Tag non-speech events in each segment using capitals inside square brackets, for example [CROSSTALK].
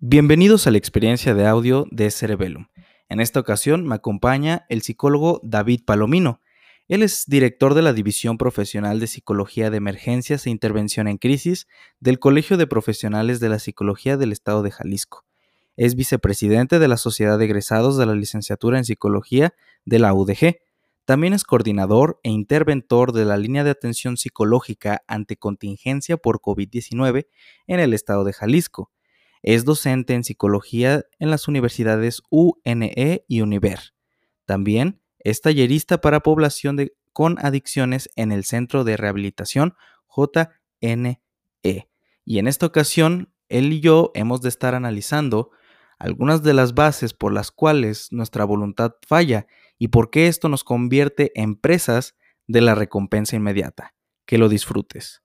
Bienvenidos a la experiencia de audio de Cerebellum. En esta ocasión me acompaña el psicólogo David Palomino. Él es director de la División Profesional de Psicología de Emergencias e Intervención en Crisis del Colegio de Profesionales de la Psicología del Estado de Jalisco. Es vicepresidente de la Sociedad de Egresados de la Licenciatura en Psicología de la UDG. También es coordinador e interventor de la línea de atención psicológica ante contingencia por COVID-19 en el Estado de Jalisco. Es docente en psicología en las universidades UNE y Univer. También es tallerista para población con adicciones en el Centro de Rehabilitación JNE. Y en esta ocasión, él y yo hemos de estar analizando algunas de las bases por las cuales nuestra voluntad falla y por qué esto nos convierte en presas de la recompensa inmediata. Que lo disfrutes.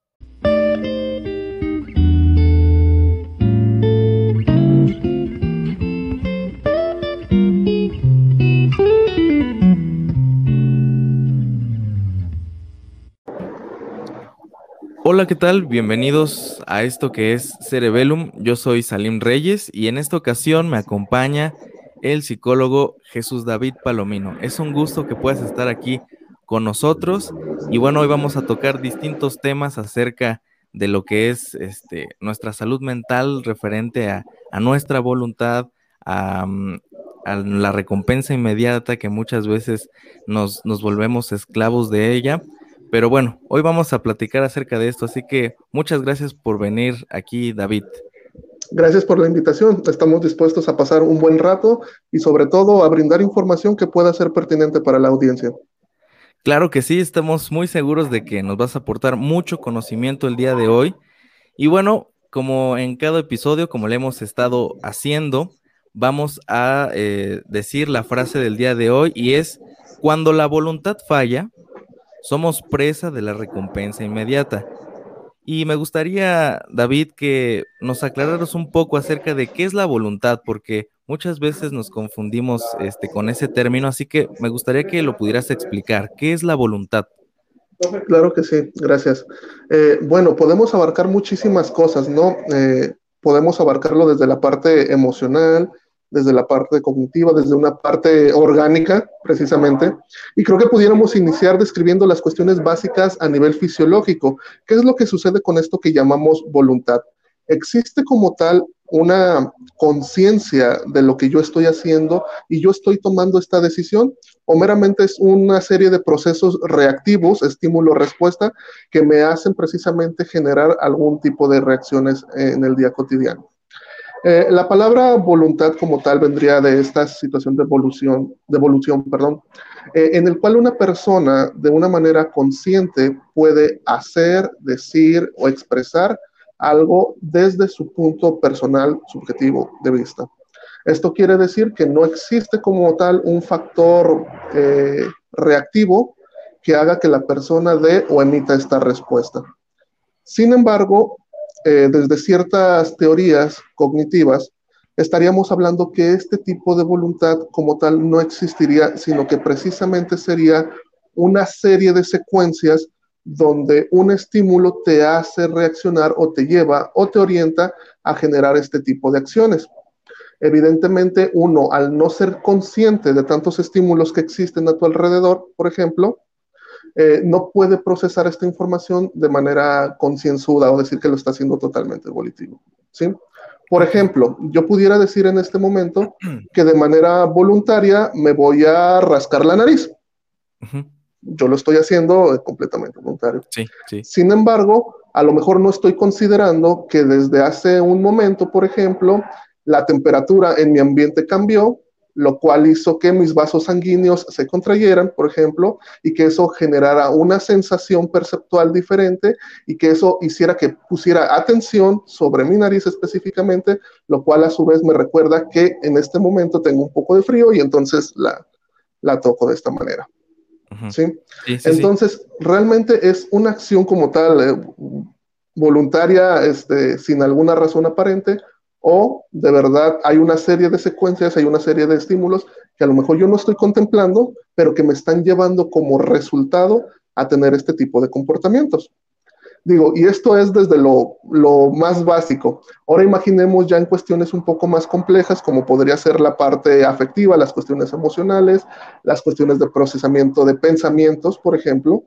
Hola, ¿qué tal? Bienvenidos a esto que es Cerebellum. Yo soy Salim Reyes y en esta ocasión me acompaña el psicólogo Jesús David Palomino. Es un gusto que puedas estar aquí con nosotros y bueno, hoy vamos a tocar distintos temas acerca de lo que es este, nuestra salud mental referente a, nuestra voluntad, mm, a, la recompensa inmediata que muchas veces nos, nos volvemos esclavos de ella pero bueno, hoy vamos a platicar acerca de esto, así que muchas gracias por venir aquí, David. Gracias por la invitación. Estamos dispuestos a pasar un buen rato y sobre todo a brindar información que pueda ser pertinente para la audiencia. Claro que sí, estamos muy seguros de que nos vas a aportar mucho conocimiento el día de hoy. Y bueno, como en cada episodio, como le hemos estado haciendo, vamos a eh, decir la frase del día de hoy y es, cuando la voluntad falla, somos presa de la recompensa inmediata. Y me gustaría, David, que nos aclararas un poco acerca de qué es la voluntad, porque muchas veces nos confundimos este, con ese término, así que me gustaría que lo pudieras explicar. ¿Qué es la voluntad? Claro que sí, gracias. Eh, bueno, podemos abarcar muchísimas cosas, ¿no? Eh, podemos abarcarlo desde la parte emocional, desde la parte cognitiva, desde una parte orgánica, precisamente. Y creo que pudiéramos iniciar describiendo las cuestiones básicas a nivel fisiológico. ¿Qué es lo que sucede con esto que llamamos voluntad? Existe como tal una conciencia de lo que yo estoy haciendo y yo estoy tomando esta decisión o meramente es una serie de procesos reactivos, estímulo-respuesta, que me hacen precisamente generar algún tipo de reacciones en el día cotidiano. Eh, la palabra voluntad como tal vendría de esta situación de evolución, de evolución perdón, eh, en el cual una persona de una manera consciente puede hacer, decir o expresar algo desde su punto personal subjetivo de vista. Esto quiere decir que no existe como tal un factor eh, reactivo que haga que la persona dé o emita esta respuesta. Sin embargo, eh, desde ciertas teorías cognitivas, estaríamos hablando que este tipo de voluntad como tal no existiría, sino que precisamente sería una serie de secuencias donde un estímulo te hace reaccionar o te lleva o te orienta a generar este tipo de acciones. Evidentemente, uno, al no ser consciente de tantos estímulos que existen a tu alrededor, por ejemplo, eh, no puede procesar esta información de manera concienzuda o decir que lo está haciendo totalmente volitivo. ¿sí? Por ejemplo, yo pudiera decir en este momento que de manera voluntaria me voy a rascar la nariz. Yo lo estoy haciendo eh, completamente voluntario. Sí, sí. Sin embargo, a lo mejor no estoy considerando que desde hace un momento, por ejemplo, la temperatura en mi ambiente cambió lo cual hizo que mis vasos sanguíneos se contrayeran, por ejemplo, y que eso generara una sensación perceptual diferente y que eso hiciera que pusiera atención sobre mi nariz específicamente, lo cual a su vez me recuerda que en este momento tengo un poco de frío y entonces la, la toco de esta manera. ¿Sí? entonces, realmente es una acción como tal, eh, voluntaria, este, sin alguna razón aparente, o de verdad hay una serie de secuencias, hay una serie de estímulos que a lo mejor yo no estoy contemplando, pero que me están llevando como resultado a tener este tipo de comportamientos. Digo, y esto es desde lo, lo, más básico. Ahora imaginemos ya en cuestiones un poco más complejas, como podría ser la parte afectiva, las cuestiones emocionales, las cuestiones de procesamiento de pensamientos, por ejemplo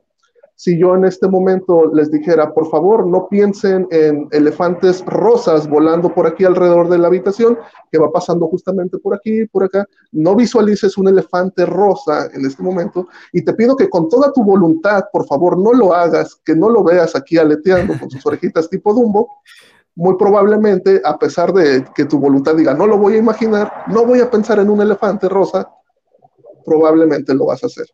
si yo en este momento les dijera, por favor, no piensen en elefantes rosas volando por aquí alrededor de la habitación, que va pasando justamente por aquí, por acá, no visualices un elefante rosa en este momento y te pido que con toda tu voluntad, por favor, no lo hagas, que no lo veas aquí aleteando con sus [LAUGHS] orejitas tipo Dumbo. Muy probablemente, a pesar de que tu voluntad diga, no lo voy a imaginar, no voy a pensar en un elefante rosa, probablemente lo vas a hacer.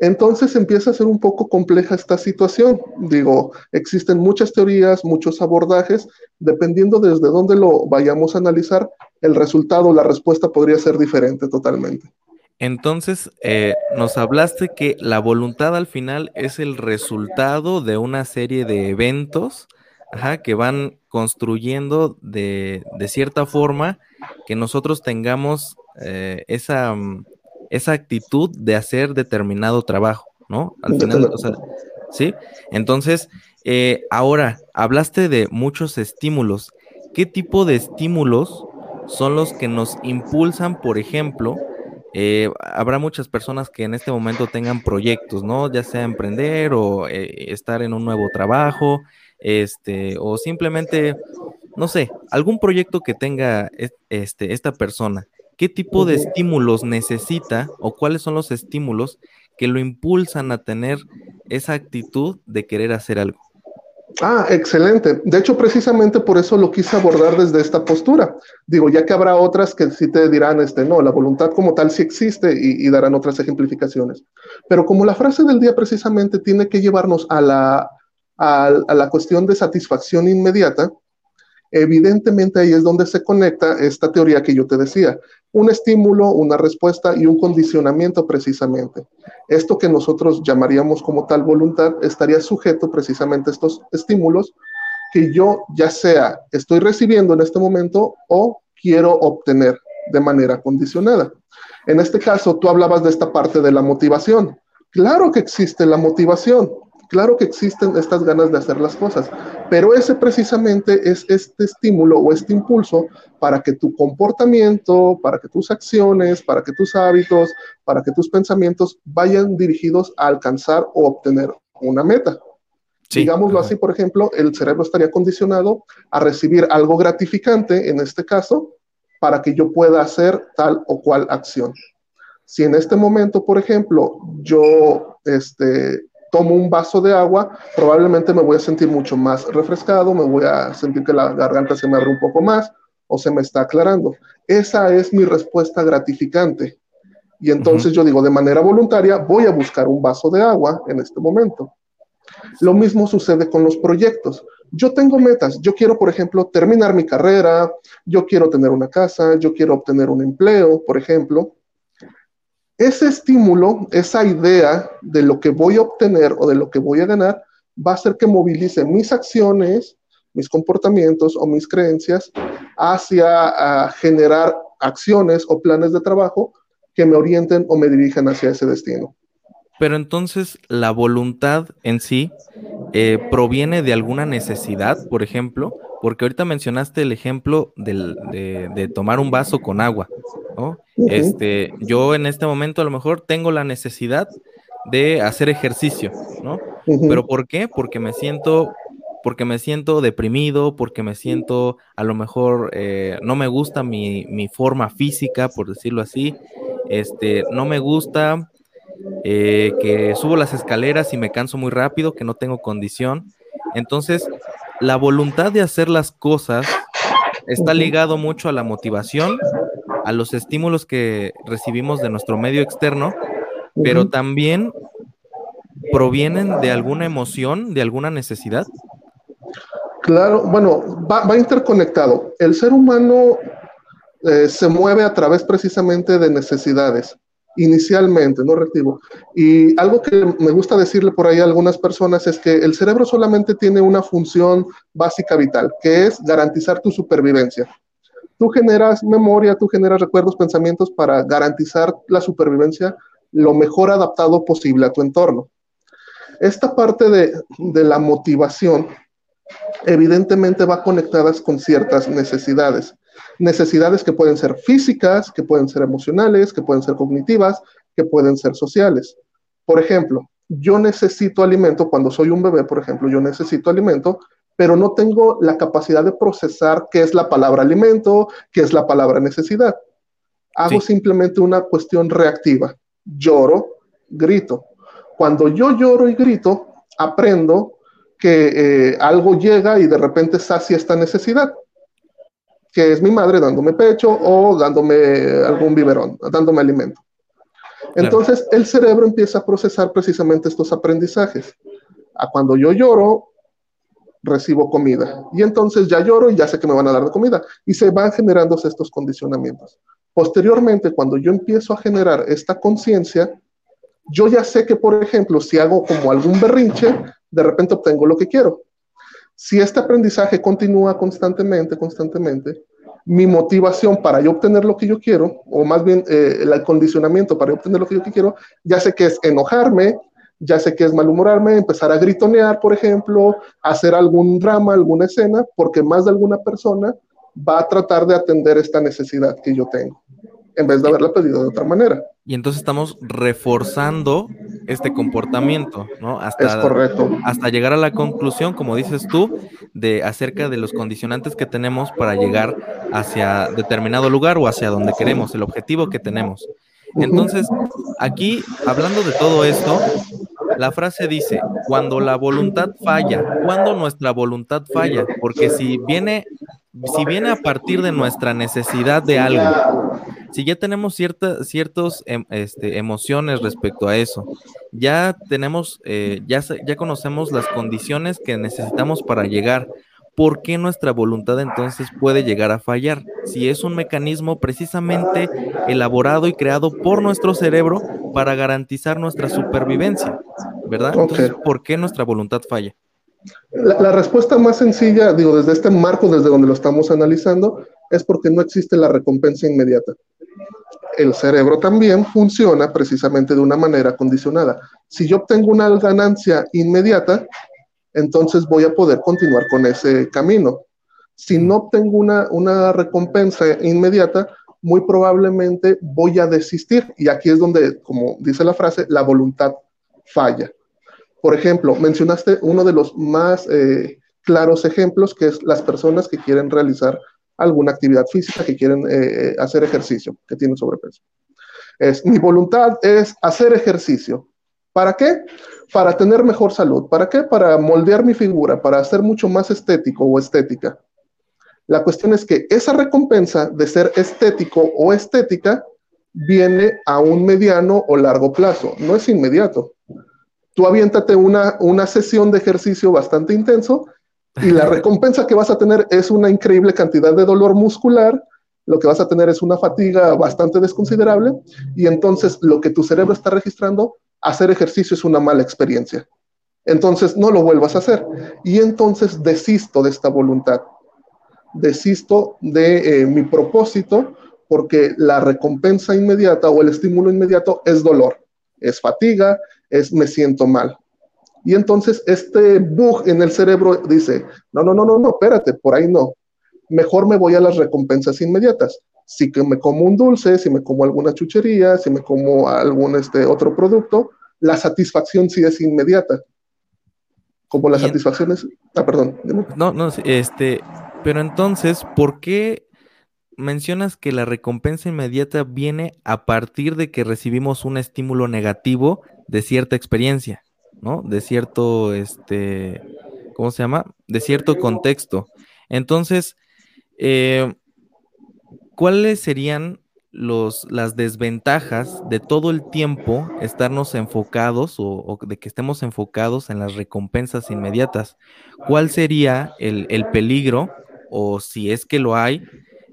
Entonces empieza a ser un poco compleja esta situación. Digo, existen muchas teorías, muchos abordajes, dependiendo desde dónde lo vayamos a analizar, el resultado, la respuesta podría ser diferente totalmente. Entonces, eh, nos hablaste que la voluntad al final es el resultado de una serie de eventos que van construyendo de, cierta forma que nosotros tengamos eh, esa mm, esa actitud de hacer determinado trabajo, ¿no? Al final, o sea, ¿sí? Entonces, eh, ahora, hablaste de muchos estímulos. ¿Qué tipo de estímulos son los que nos impulsan, por ejemplo? Eh, habrá muchas personas que en este momento tengan proyectos, ¿no? Ya sea emprender o eh, estar en un nuevo trabajo, este, o simplemente, no sé, algún proyecto que tenga este, esta persona. ¿Qué tipo de estímulos necesita o cuáles son los estímulos que lo impulsan a tener esa actitud de querer hacer algo? Ah, excelente. De hecho, precisamente por eso lo quise abordar desde esta postura. Digo, ya que habrá otras que sí te dirán, este, no, la voluntad como tal sí existe y, darán otras ejemplificaciones. Pero como la frase del día precisamente tiene que llevarnos a la, a la cuestión de satisfacción inmediata, evidentemente ahí es donde se conecta esta teoría que yo te decía, un estímulo, una respuesta y un condicionamiento precisamente. Esto que nosotros llamaríamos como tal voluntad estaría sujeto precisamente a estos estímulos que yo ya sea estoy recibiendo en este momento o quiero obtener de manera condicionada. En este caso, tú hablabas de esta parte de la motivación. Claro que existe la motivación, claro que existen estas ganas de hacer las cosas, pero ese precisamente es este estímulo o este impulso para que tu comportamiento, para que tus acciones, para que tus hábitos, para que tus pensamientos vayan dirigidos a alcanzar o obtener una meta. Digámoslo así, por ejemplo, el cerebro estaría condicionado a recibir algo gratificante, en este caso, para que yo pueda hacer tal o cual acción. Si en este momento, por ejemplo, yo este, tomo un vaso de agua, probablemente me voy a sentir mucho más refrescado, me voy a sentir que la garganta se me abre un poco más o se me está aclarando. Esa es mi respuesta gratificante. Y entonces yo digo, de manera voluntaria, voy a buscar un vaso de agua en este momento. Lo mismo sucede con los proyectos. Yo tengo metas. Yo quiero, por ejemplo, terminar mi carrera, yo quiero tener una casa, yo quiero obtener un empleo, por ejemplo. Ese estímulo, esa idea de lo que voy a obtener o de lo que voy a ganar, va a hacer que movilice mis acciones, mis comportamientos o mis creencias hacia generar acciones o planes de trabajo que me orienten o me dirijan hacia ese destino. Pero entonces la voluntad en sí eh, proviene de alguna necesidad, por ejemplo, porque ahorita mencionaste el ejemplo de, tomar un vaso con agua, ¿no? Este, yo en este momento a lo mejor tengo la necesidad de hacer ejercicio, ¿no? Pero ¿por qué? Porque me siento, porque me siento deprimido, porque me siento a lo mejor eh, no me gusta mi, mi, forma física, por decirlo así, este, no me gusta eh, que subo las escaleras y me canso muy rápido, que no tengo condición. Entonces, la voluntad de hacer las cosas está ligado mucho a la motivación, a los estímulos que recibimos de nuestro medio externo, pero también provienen de alguna emoción, de alguna necesidad. Claro, bueno, va, interconectado. El ser humano eh, se mueve a través precisamente de necesidades inicialmente, no reactivo. Y algo que me gusta decirle por ahí a algunas personas es que el cerebro solamente tiene una función básica vital, que es garantizar tu supervivencia. Tú generas memoria, tú generas recuerdos, pensamientos para garantizar la supervivencia lo mejor adaptado posible a tu entorno. esta parte de, de la motivación evidentemente va conectadas con ciertas necesidades. Necesidades que pueden ser físicas, que pueden ser emocionales, que pueden ser cognitivas, que pueden ser sociales. Por ejemplo, yo necesito alimento, cuando soy un bebé, por ejemplo, yo necesito alimento, pero no tengo la capacidad de procesar qué es la palabra alimento, qué es la palabra necesidad. Hago simplemente una cuestión reactiva. Lloro, grito. Cuando yo lloro y grito, aprendo que eh, algo llega y de repente sacia esta necesidad, que es mi madre dándome pecho o dándome algún biberón, dándome alimento. Entonces el cerebro empieza a procesar precisamente estos aprendizajes. A cuando yo lloro, recibo comida. Y entonces ya lloro y ya sé que me van a dar de comida. Y se van generando estos condicionamientos. Posteriormente, cuando yo empiezo a generar esta conciencia, yo ya sé que, por ejemplo, si hago como algún berrinche, de repente obtengo lo que quiero. Si este aprendizaje continúa constantemente, constantemente, mi motivación para yo obtener lo que yo quiero, o más bien eh, el acondicionamiento para obtener lo que yo quiero, ya sé que es enojarme, ya sé que es malhumorarme, empezar a gritonear, por ejemplo, hacer algún drama, alguna escena, porque más de alguna persona va a tratar de atender esta necesidad que yo tengo en vez de haberla pedido de otra manera. Y entonces estamos reforzando este comportamiento, ¿no? Hasta, es correcto. Hasta llegar a la conclusión, como dices tú, de acerca de los condicionantes que tenemos para llegar hacia determinado lugar o hacia donde queremos, el objetivo que tenemos. Entonces, aquí, hablando de todo esto, la frase dice, cuando la voluntad falla, cuando nuestra voluntad falla, porque si viene, si viene a partir de nuestra necesidad de algo, si ya tenemos ciertas ciertos, em, este, emociones respecto a eso, ya tenemos, eh, ya, ya conocemos las condiciones que necesitamos para llegar, ¿por qué nuestra voluntad entonces puede llegar a fallar? Si es un mecanismo precisamente elaborado y creado por nuestro cerebro para garantizar nuestra supervivencia, ¿verdad? Entonces, ¿por qué nuestra voluntad falla? La, la, respuesta más sencilla, digo, desde este marco, desde donde lo estamos analizando, es porque no existe la recompensa inmediata el cerebro también funciona precisamente de una manera condicionada. Si yo obtengo una ganancia inmediata, entonces voy a poder continuar con ese camino. Si no obtengo una, una recompensa inmediata, muy probablemente voy a desistir. Y aquí es donde, como dice la frase, la voluntad falla. Por ejemplo, mencionaste uno de los más eh, claros ejemplos, que es las personas que quieren realizar alguna actividad física, que quieren eh, hacer ejercicio, que tienen sobrepeso. Es, mi voluntad es hacer ejercicio. ¿Para qué? Para tener mejor salud. ¿Para qué? Para moldear mi figura, para ser mucho más estético o estética. La cuestión es que esa recompensa de ser estético o estética viene a un mediano o largo plazo, no es inmediato. Tú aviéntate una, una sesión de ejercicio bastante intenso y la [LAUGHS] recompensa que vas a tener es una increíble cantidad de dolor muscular, lo que vas a tener es una fatiga bastante desconsiderable y entonces lo que tu cerebro está registrando, hacer ejercicio es una mala experiencia. Entonces no lo vuelvas a hacer y entonces desisto de esta voluntad, desisto de eh, mi propósito porque la recompensa inmediata o el estímulo inmediato es dolor, es fatiga, es me siento mal. Y entonces este bug en el cerebro dice, no, no, no, no, no, espérate, por ahí no. Mejor me voy a las recompensas inmediatas. Si que me como un dulce, si me como alguna chuchería, si me como algún este, otro producto, la satisfacción sí es inmediata. Como la satisfacción es... Ah, perdón. No, no, este, pero entonces, ¿por qué mencionas que la recompensa inmediata viene a partir de que recibimos un estímulo negativo de cierta experiencia? ¿no? De cierto, este, ¿cómo se llama? De cierto contexto. Entonces, eh, ¿cuáles serían los, las desventajas de todo el tiempo estarnos enfocados o, de que estemos enfocados en las recompensas inmediatas? ¿Cuál sería el, el peligro o si es que lo hay?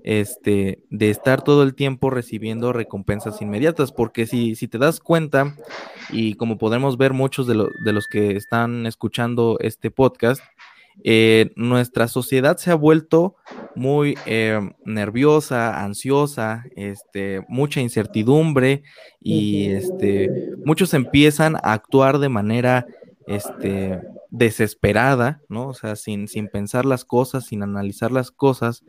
este, de estar todo el tiempo recibiendo recompensas inmediatas, porque si, si te das cuenta, y como podemos ver muchos de, de los que están escuchando este podcast, eh, nuestra sociedad se ha vuelto muy eh, nerviosa, ansiosa, este, mucha incertidumbre y este, muchos empiezan a actuar de manera este, desesperada, ¿no? Sea, sin, sin pensar las cosas, sin analizar las cosas,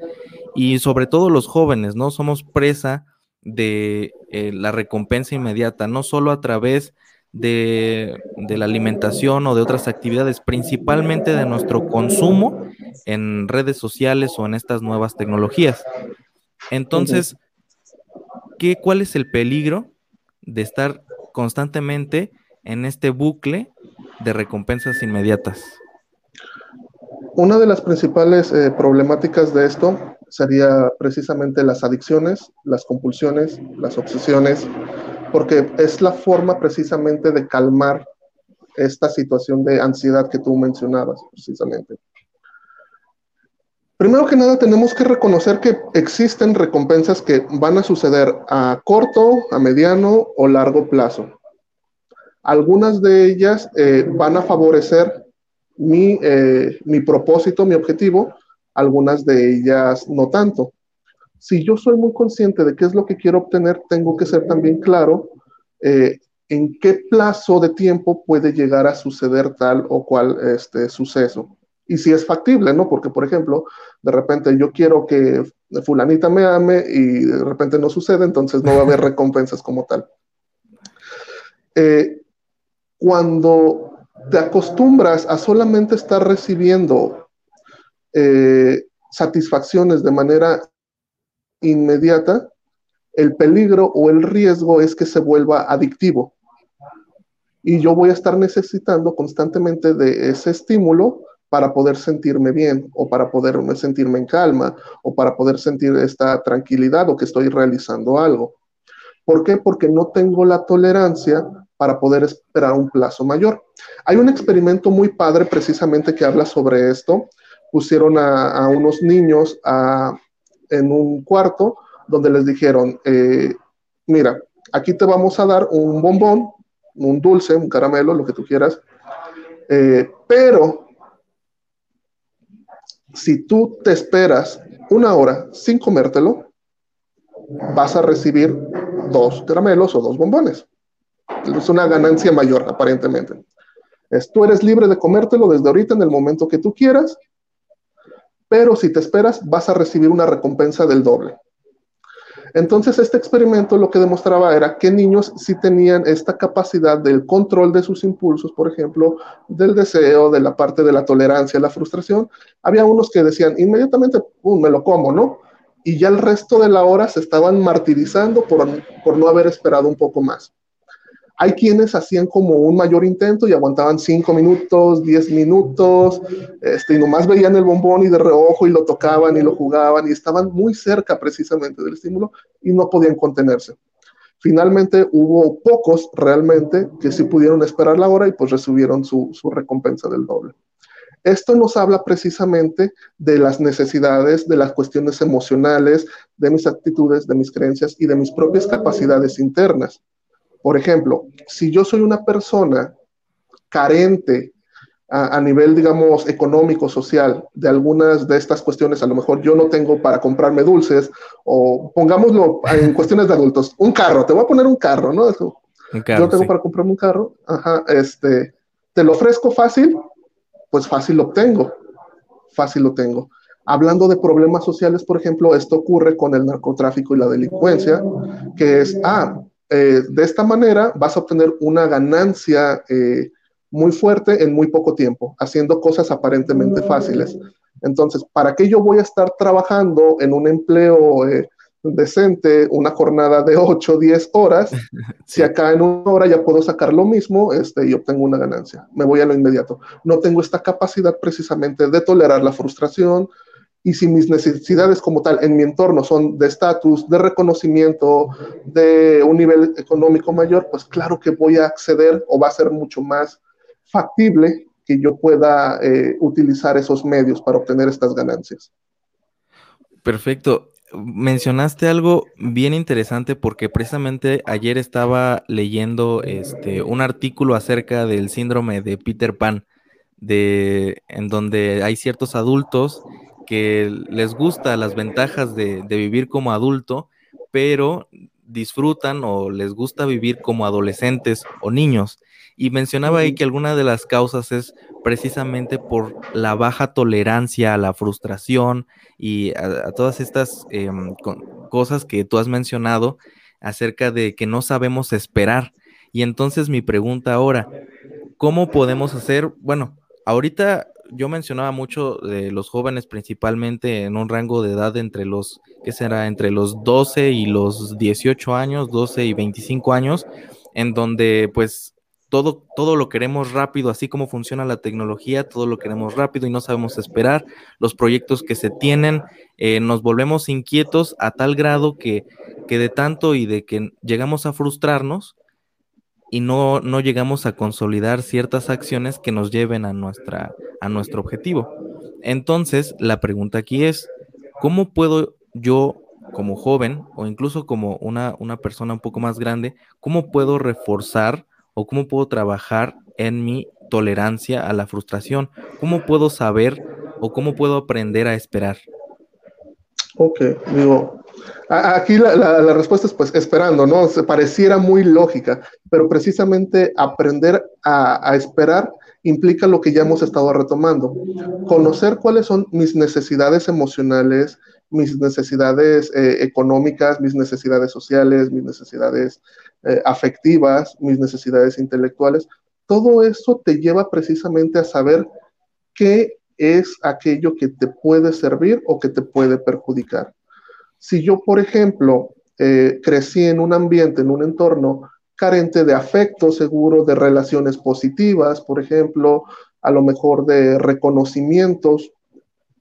y sobre todo los jóvenes, ¿no? Somos presa de eh, la recompensa inmediata, no solo a través de, de, la alimentación o de otras actividades, principalmente de nuestro consumo en redes sociales o en estas nuevas tecnologías. Entonces, ¿qué, ¿cuál es el peligro de estar constantemente en este bucle de recompensas inmediatas? Una de las principales eh, problemáticas de esto sería precisamente las adicciones, las compulsiones, las obsesiones, porque es la forma precisamente de calmar esta situación de ansiedad que tú mencionabas, precisamente. Primero que nada, tenemos que reconocer que existen recompensas que van a suceder a corto, a mediano o largo plazo. Algunas de ellas eh, van a favorecer mi, eh, mi propósito, mi objetivo, algunas de ellas no tanto. Si yo soy muy consciente de qué es lo que quiero obtener, tengo que ser también claro eh, en qué plazo de tiempo puede llegar a suceder tal o cual este, suceso y si es factible, ¿no? Porque, por ejemplo, de repente yo quiero que fulanita me ame y de repente no sucede, entonces no va a haber [LAUGHS] recompensas como tal. Eh, cuando te acostumbras a solamente estar recibiendo eh, satisfacciones de manera inmediata, el peligro o el riesgo es que se vuelva adictivo. Y yo voy a estar necesitando constantemente de ese estímulo para poder sentirme bien o para poder sentirme en calma o para poder sentir esta tranquilidad o que estoy realizando algo. ¿Por qué? Porque no tengo la tolerancia para poder esperar un plazo mayor. Hay un experimento muy padre precisamente que habla sobre esto. Pusieron a, unos niños en un cuarto donde les dijeron, eh, mira, aquí te vamos a dar un bombón, un dulce, un caramelo, lo que tú quieras, eh, pero si tú te esperas una hora sin comértelo, vas a recibir dos caramelos o dos bombones. Es una ganancia mayor, aparentemente. Es, tú eres libre de comértelo desde ahorita en el momento que tú quieras, pero si te esperas, vas a recibir una recompensa del doble. Entonces, este experimento lo que demostraba era que niños sí tenían esta capacidad del control de sus impulsos, por ejemplo, del deseo, de la parte de la tolerancia, la frustración. Había unos que decían, inmediatamente, pum, me lo como, ¿no? Y ya el resto de la hora se estaban martirizando por, por no haber esperado un poco más. Hay quienes hacían como un mayor intento y aguantaban cinco minutos, diez minutos, este, y nomás veían el bombón y de reojo y lo tocaban y lo jugaban y estaban muy cerca precisamente del estímulo y no podían contenerse. Finalmente hubo pocos realmente que sí pudieron esperar la hora y pues recibieron su, su recompensa del doble. Esto nos habla precisamente de las necesidades, de las cuestiones emocionales, de mis actitudes, de mis creencias y de mis propias capacidades internas. Por ejemplo, si yo soy una persona carente a, nivel, digamos, económico, social, de algunas de estas cuestiones, a lo mejor yo no tengo para comprarme dulces, o pongámoslo en cuestiones de adultos, un carro, te voy a poner un carro, ¿no? Un carro, yo tengo para comprarme un carro, ajá, este, te lo ofrezco fácil, pues fácil lo obtengo, fácil lo tengo. Hablando de problemas sociales, por ejemplo, esto ocurre con el narcotráfico y la delincuencia, que es, ah, eh, de esta manera vas a obtener una ganancia eh, muy fuerte en muy poco tiempo, haciendo cosas aparentemente fáciles. Entonces, ¿para qué yo voy a estar trabajando en un empleo eh, decente, una jornada de 8, 10 horas, [LAUGHS] si acá en una hora ya puedo sacar lo mismo este, y obtengo una ganancia? Me voy a lo inmediato. No tengo esta capacidad precisamente de tolerar la frustración, y si mis necesidades como tal en mi entorno son de estatus, de reconocimiento, de un nivel económico mayor, pues claro que voy a acceder o va a ser mucho más factible que yo pueda eh, utilizar esos medios para obtener estas ganancias. Perfecto. Mencionaste algo bien interesante porque precisamente ayer estaba leyendo este, un artículo acerca del síndrome de Peter Pan, de, en donde hay ciertos adultos que les gusta las ventajas de, vivir como adulto, pero disfrutan o les gusta vivir como adolescentes o niños. Y mencionaba ahí que alguna de las causas es precisamente por la baja tolerancia a la frustración y a, todas estas em, cosas que tú has mencionado acerca de que no sabemos esperar. Y entonces mi pregunta ahora, ¿cómo podemos hacer? Bueno, ahorita yo mencionaba mucho de los jóvenes principalmente en un rango de edad entre los, ¿qué será? Entre los 12 y los 18 años, 12 y 25 años, en donde pues todo, todo lo queremos rápido, así como funciona la tecnología, todo lo queremos rápido y no sabemos esperar. Los proyectos que se tienen, eh, nos volvemos inquietos a tal grado que, que de tanto y de que llegamos a frustrarnos, y no, no llegamos a consolidar ciertas acciones que nos lleven a, nuestra, a nuestro objetivo. Entonces, la pregunta aquí es, ¿cómo puedo yo como joven o incluso como una, una persona un poco más grande, cómo puedo reforzar o cómo puedo trabajar en mi tolerancia a la frustración? ¿Cómo puedo saber o cómo puedo aprender a esperar? Ok, digo, aquí la, respuesta es pues esperando, ¿no? Se pareciera muy lógica, pero precisamente aprender a, esperar implica lo que ya hemos estado retomando. Conocer cuáles son mis necesidades emocionales, mis necesidades eh, económicas, mis necesidades sociales, mis necesidades eh, afectivas, mis necesidades intelectuales. Todo eso te lleva precisamente a saber qué es aquello que te puede servir o que te puede perjudicar. Si yo, por ejemplo, eh, crecí en un ambiente, en un entorno carente de afecto seguro, de relaciones positivas, por ejemplo, a lo mejor de reconocimientos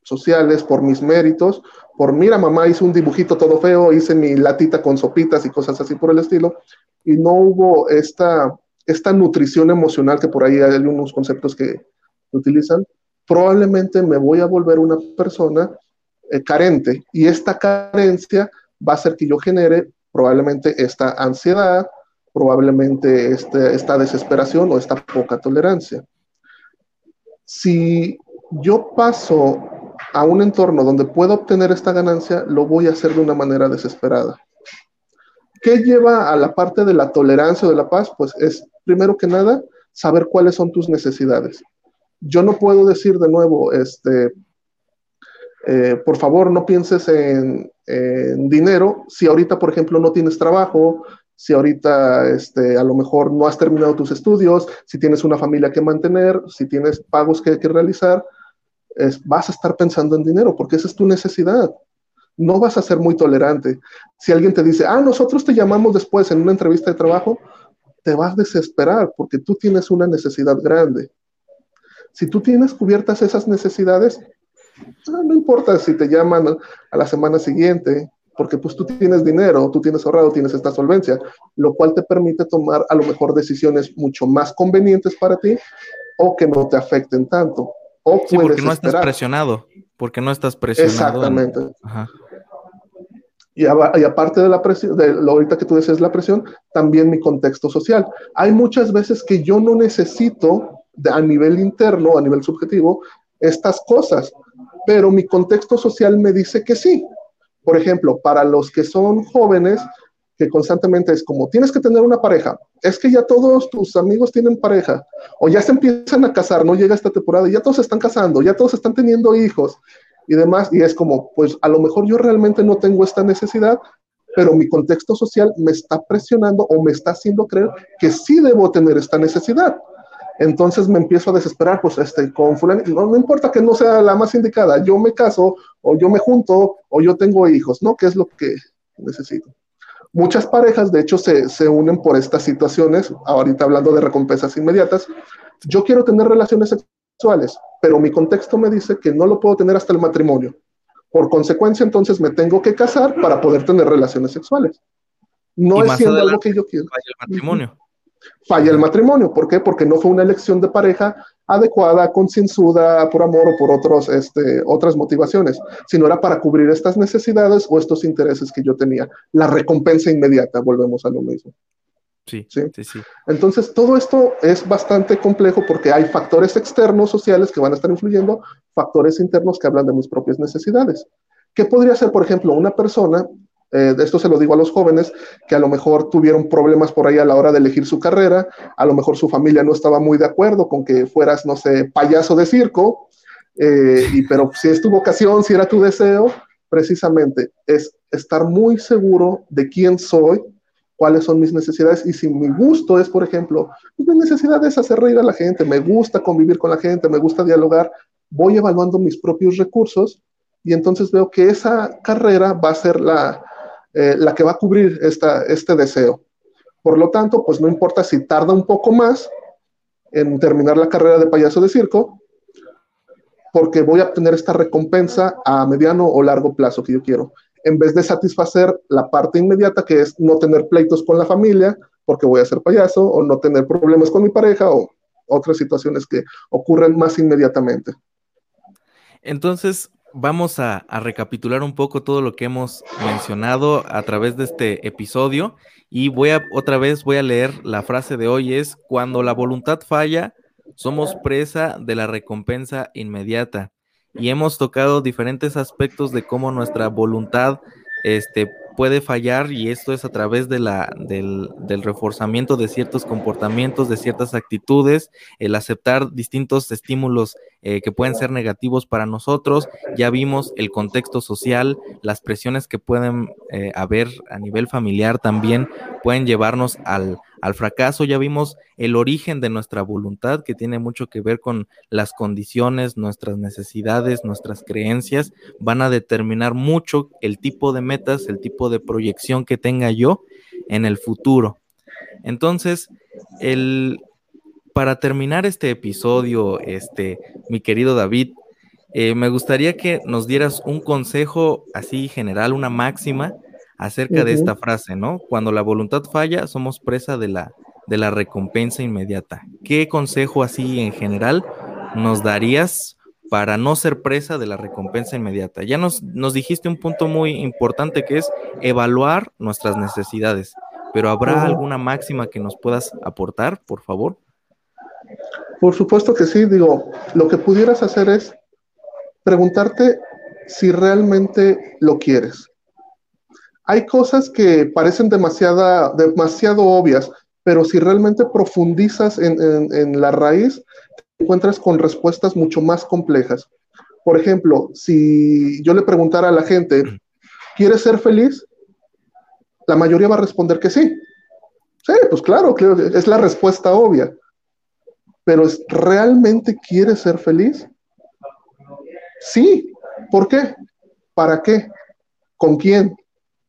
sociales por mis méritos, por mira, mamá hice un dibujito todo feo, hice mi latita con sopitas y cosas así por el estilo, y no hubo esta, esta nutrición emocional que por ahí hay unos conceptos que utilizan, probablemente me voy a volver una persona eh, carente y esta carencia va a hacer que yo genere probablemente esta ansiedad, probablemente este, esta desesperación o esta poca tolerancia. Si yo paso a un entorno donde puedo obtener esta ganancia, lo voy a hacer de una manera desesperada. ¿Qué lleva a la parte de la tolerancia o de la paz? Pues es, primero que nada, saber cuáles son tus necesidades yo no puedo decir de nuevo, este, eh, por favor, no pienses en, dinero si ahorita, por ejemplo, no tienes trabajo, si ahorita este, a lo mejor no has terminado tus estudios, si tienes una familia que mantener, si tienes pagos que, que realizar, vas a estar pensando en dinero porque esa es tu necesidad. No vas a ser muy tolerante. Si alguien te dice, ah, nosotros te llamamos después en una entrevista de trabajo, te vas a desesperar porque tú tienes una necesidad grande. Si tú tienes cubiertas esas necesidades, no importa si te llaman a la semana siguiente, porque pues tú tienes dinero, tú tienes ahorrado, tienes esta solvencia, lo cual te permite tomar a lo mejor decisiones mucho más convenientes para ti o que no te afecten tanto. O sí, porque no estás presionado, porque no estás presionado. Exactamente. Y, aparte de la presión, de lo ahorita que tú dices la presión, también mi contexto social. Hay muchas veces que yo no necesito a nivel interno, a nivel subjetivo, estas cosas, pero mi contexto social me dice que sí. Por ejemplo, para los que son jóvenes, que constantemente es como, tienes que tener una pareja, es que ya todos tus amigos tienen pareja, o ya se empiezan a casar, no llega esta temporada, y ya todos están casando, ya todos están teniendo hijos y demás, y es como, pues a lo mejor yo realmente no tengo esta necesidad, pero mi contexto social me está presionando o me está haciendo creer que sí debo tener esta necesidad. Entonces me empiezo a desesperar, pues este, con fulano, no, no, importa que no sea la más indicada, yo me caso, o yo me junto, o yo tengo hijos, ¿no? ¿Qué es lo que necesito? Muchas parejas, de hecho, se, se unen por estas situaciones, ahorita hablando de recompensas inmediatas. Yo quiero tener relaciones sexuales, pero mi contexto me dice que no lo puedo tener hasta el matrimonio. Por consecuencia, entonces me tengo que casar para poder tener relaciones sexuales. No es siendo algo que yo quiero. El matrimonio falla el matrimonio. ¿Por qué? Porque no fue una elección de pareja adecuada, concienzuda, por amor o por otros, este, otras motivaciones, sino era para cubrir estas necesidades o estos intereses que yo tenía. La recompensa inmediata, volvemos a lo mismo. Sí, sí, sí, Entonces, todo esto es bastante complejo porque hay factores externos sociales que van a estar influyendo, factores internos que hablan de mis propias necesidades. ¿Qué podría ser, por ejemplo, una persona Eh, esto se lo digo a los jóvenes que a lo mejor tuvieron problemas por ahí a la hora de elegir su carrera, a lo mejor su familia no estaba muy de acuerdo con que fueras, no sé, payaso de circo, eh, y, pero si es tu vocación, si era tu deseo, precisamente es estar muy seguro de quién soy, cuáles son mis necesidades y si mi gusto es, por ejemplo, pues mi necesidad es hacer reír a la gente, me gusta convivir con la gente, me gusta dialogar, voy evaluando mis propios recursos y entonces veo que esa carrera va a ser la, eh, la que va a cubrir esta, este deseo. Por lo tanto, pues no importa si tarda un poco más en terminar la carrera de payaso de circo, porque voy a obtener esta recompensa a mediano o largo plazo que yo quiero en vez de satisfacer la parte inmediata que es no tener pleitos con la familia porque voy a ser payaso o no tener problemas con mi pareja o otras situaciones que ocurren más inmediatamente. Entonces, vamos a, recapitular un poco todo lo que hemos mencionado a través de este episodio y voy a otra vez voy a leer la frase de hoy es cuando la voluntad falla, somos presa de la recompensa inmediata y hemos tocado diferentes aspectos de cómo nuestra voluntad este, puede fallar y esto es a través de la, del, reforzamiento de ciertos comportamientos, de ciertas actitudes, el aceptar distintos estímulos eh, que pueden ser negativos para nosotros. Ya vimos el contexto social, las presiones que pueden eh, haber a nivel familiar también pueden llevarnos al, al fracaso. Ya vimos el origen de nuestra voluntad, que tiene mucho que ver con las condiciones, nuestras necesidades, nuestras creencias, van a determinar mucho el tipo de metas, el tipo de proyección que tenga yo en el futuro. Entonces, el, para terminar este episodio, este, mi querido David, eh, me gustaría que nos dieras un consejo así general, una máxima acerca de esta frase, ¿no? Cuando la voluntad falla, somos presa de la, de la recompensa inmediata. ¿Qué consejo así en general nos darías para no ser presa de la recompensa inmediata? Ya nos, nos dijiste un punto muy importante que es evaluar nuestras necesidades, pero ¿habrá alguna máxima que nos puedas aportar, por favor? Por supuesto que sí, digo, lo que pudieras hacer es preguntarte si realmente lo quieres hay cosas que parecen demasiada, demasiado obvias, pero si realmente profundizas en, la raíz, te encuentras con respuestas mucho más complejas. Por ejemplo, si yo le preguntara a la gente, ¿quieres ser feliz? La mayoría va a responder que sí. Sí, pues claro, es la respuesta obvia. Pero ¿realmente quieres ser feliz? Sí. ¿Por qué? ¿Para qué? ¿Con quién?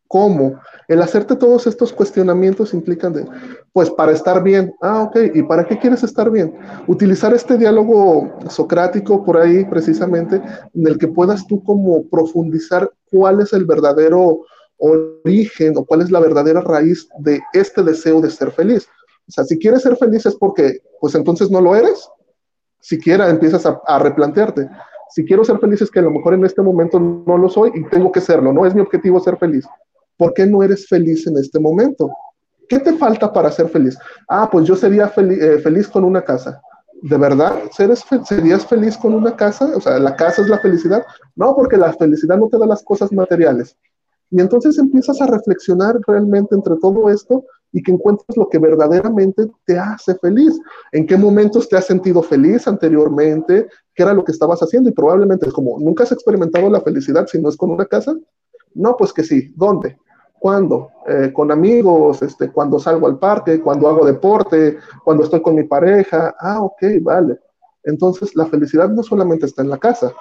¿Cómo? El hacerte todos estos cuestionamientos implican de, pues para estar bien, ah, ok, ¿y para qué quieres estar bien? Utilizar este diálogo socrático por ahí precisamente, en el que puedas tú como profundizar cuál es el verdadero origen o cuál es la verdadera raíz de este deseo de ser feliz. O sea, si quieres ser feliz es porque, pues entonces no lo eres. Siquiera empiezas a, a replantearte. Si quiero ser feliz es que a lo mejor en este momento no lo soy y tengo que serlo, no es mi objetivo ser feliz. ¿Por qué no eres feliz en este momento? ¿Qué te falta para ser feliz? Ah, pues yo sería eh, feliz con una casa. ¿De verdad serías feliz con una casa? O sea, ¿la casa es la felicidad? No, porque la felicidad no te da las cosas materiales. Y entonces empiezas a reflexionar realmente entre todo esto y que encuentres lo que verdaderamente te hace feliz. ¿En qué momentos te has sentido feliz anteriormente? ¿Qué era lo que estabas haciendo? Y probablemente es como, ¿nunca has experimentado la felicidad si no es con una casa? No, pues que sí. ¿Dónde? ¿Cuándo? Eh, con amigos, este, cuando salgo al parque, cuando hago deporte, cuando estoy con mi pareja. Ah, ok, vale. Entonces, la felicidad no solamente está en la casa,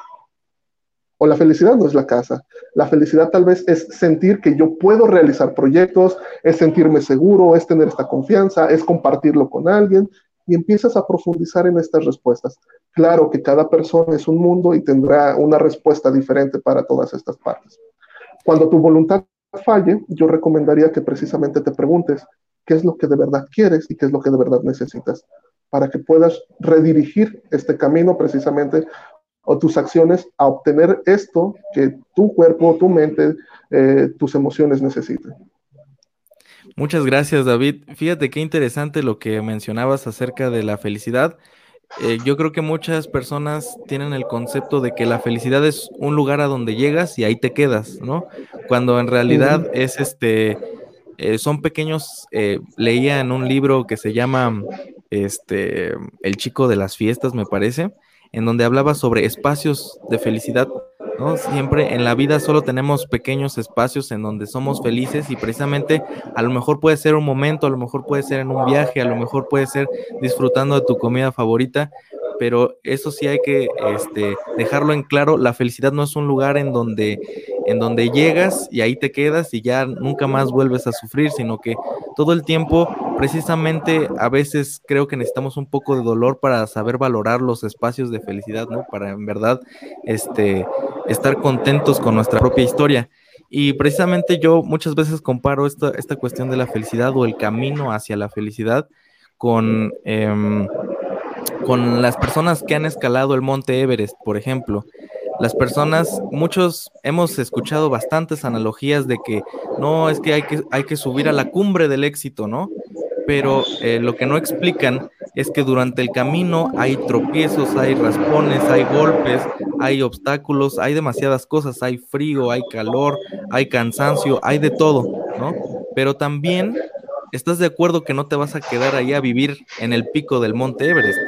o la felicidad no es la casa. La felicidad tal vez es sentir que yo puedo realizar proyectos, es sentirme seguro, es tener esta confianza, es compartirlo con alguien y empiezas a profundizar en estas respuestas. Claro que cada persona es un mundo y tendrá una respuesta diferente para todas estas partes. Cuando tu voluntad falle, yo recomendaría que precisamente te preguntes qué es lo que de verdad quieres y qué es lo que de verdad necesitas para que puedas redirigir este camino precisamente o tus acciones a obtener esto que tu cuerpo, tu mente, eh, tus emociones necesitan. Muchas gracias, David. Fíjate qué interesante lo que mencionabas acerca de la felicidad. Eh, yo creo que muchas personas tienen el concepto de que la felicidad es un lugar a donde llegas y ahí te quedas, ¿no? Cuando en realidad es este, eh, son pequeños, eh, leía en un libro que se llama este, El chico de las fiestas, me parece, en donde hablaba sobre espacios de felicidad ¿no? Siempre en la vida solo tenemos pequeños espacios en donde somos felices y precisamente a lo mejor puede ser un momento, a lo mejor puede ser en un viaje, a lo mejor puede ser disfrutando de tu comida favorita, pero eso sí hay que este, dejarlo en claro, la felicidad no es un lugar en donde, en donde llegas y ahí te quedas y ya nunca más vuelves a sufrir, sino que todo el tiempo, precisamente a veces creo que necesitamos un poco de dolor para saber valorar los espacios de felicidad, ¿no? Para en verdad este, estar contentos con nuestra propia historia. Y precisamente yo muchas veces comparo esta, esta cuestión de la felicidad o el camino hacia la felicidad con... Em, con las personas que han escalado el monte Everest, por ejemplo. Las personas, muchos hemos escuchado bastantes analogías de que no, es que hay que, hay que subir a la cumbre del éxito, ¿no? Pero eh, lo que no explican es que durante el camino hay tropiezos, hay raspones, hay golpes, hay obstáculos, hay demasiadas cosas, hay frío, hay calor, hay cansancio, hay de todo, ¿no? Pero también estás de acuerdo que no te vas a quedar ahí a vivir en el pico del monte Everest,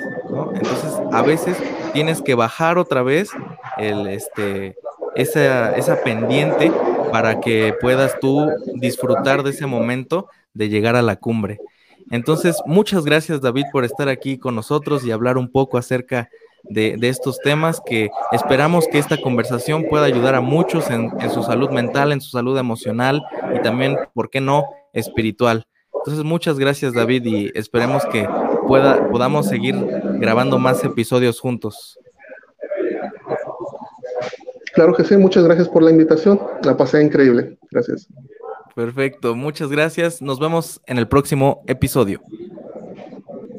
Entonces, a veces tienes que bajar otra vez el, este, esa, esa pendiente para que puedas tú disfrutar de ese momento de llegar a la cumbre. Entonces, muchas gracias David por estar aquí con nosotros y hablar un poco acerca de, estos temas que esperamos que esta conversación pueda ayudar a muchos en, en, su salud mental, en su salud emocional y también, ¿por qué no?, espiritual. Entonces, muchas gracias David y esperemos que pueda, podamos seguir grabando más episodios juntos. Claro que sí, muchas gracias por la invitación. La pasé increíble. Gracias. Perfecto, muchas gracias. Nos vemos en el próximo episodio.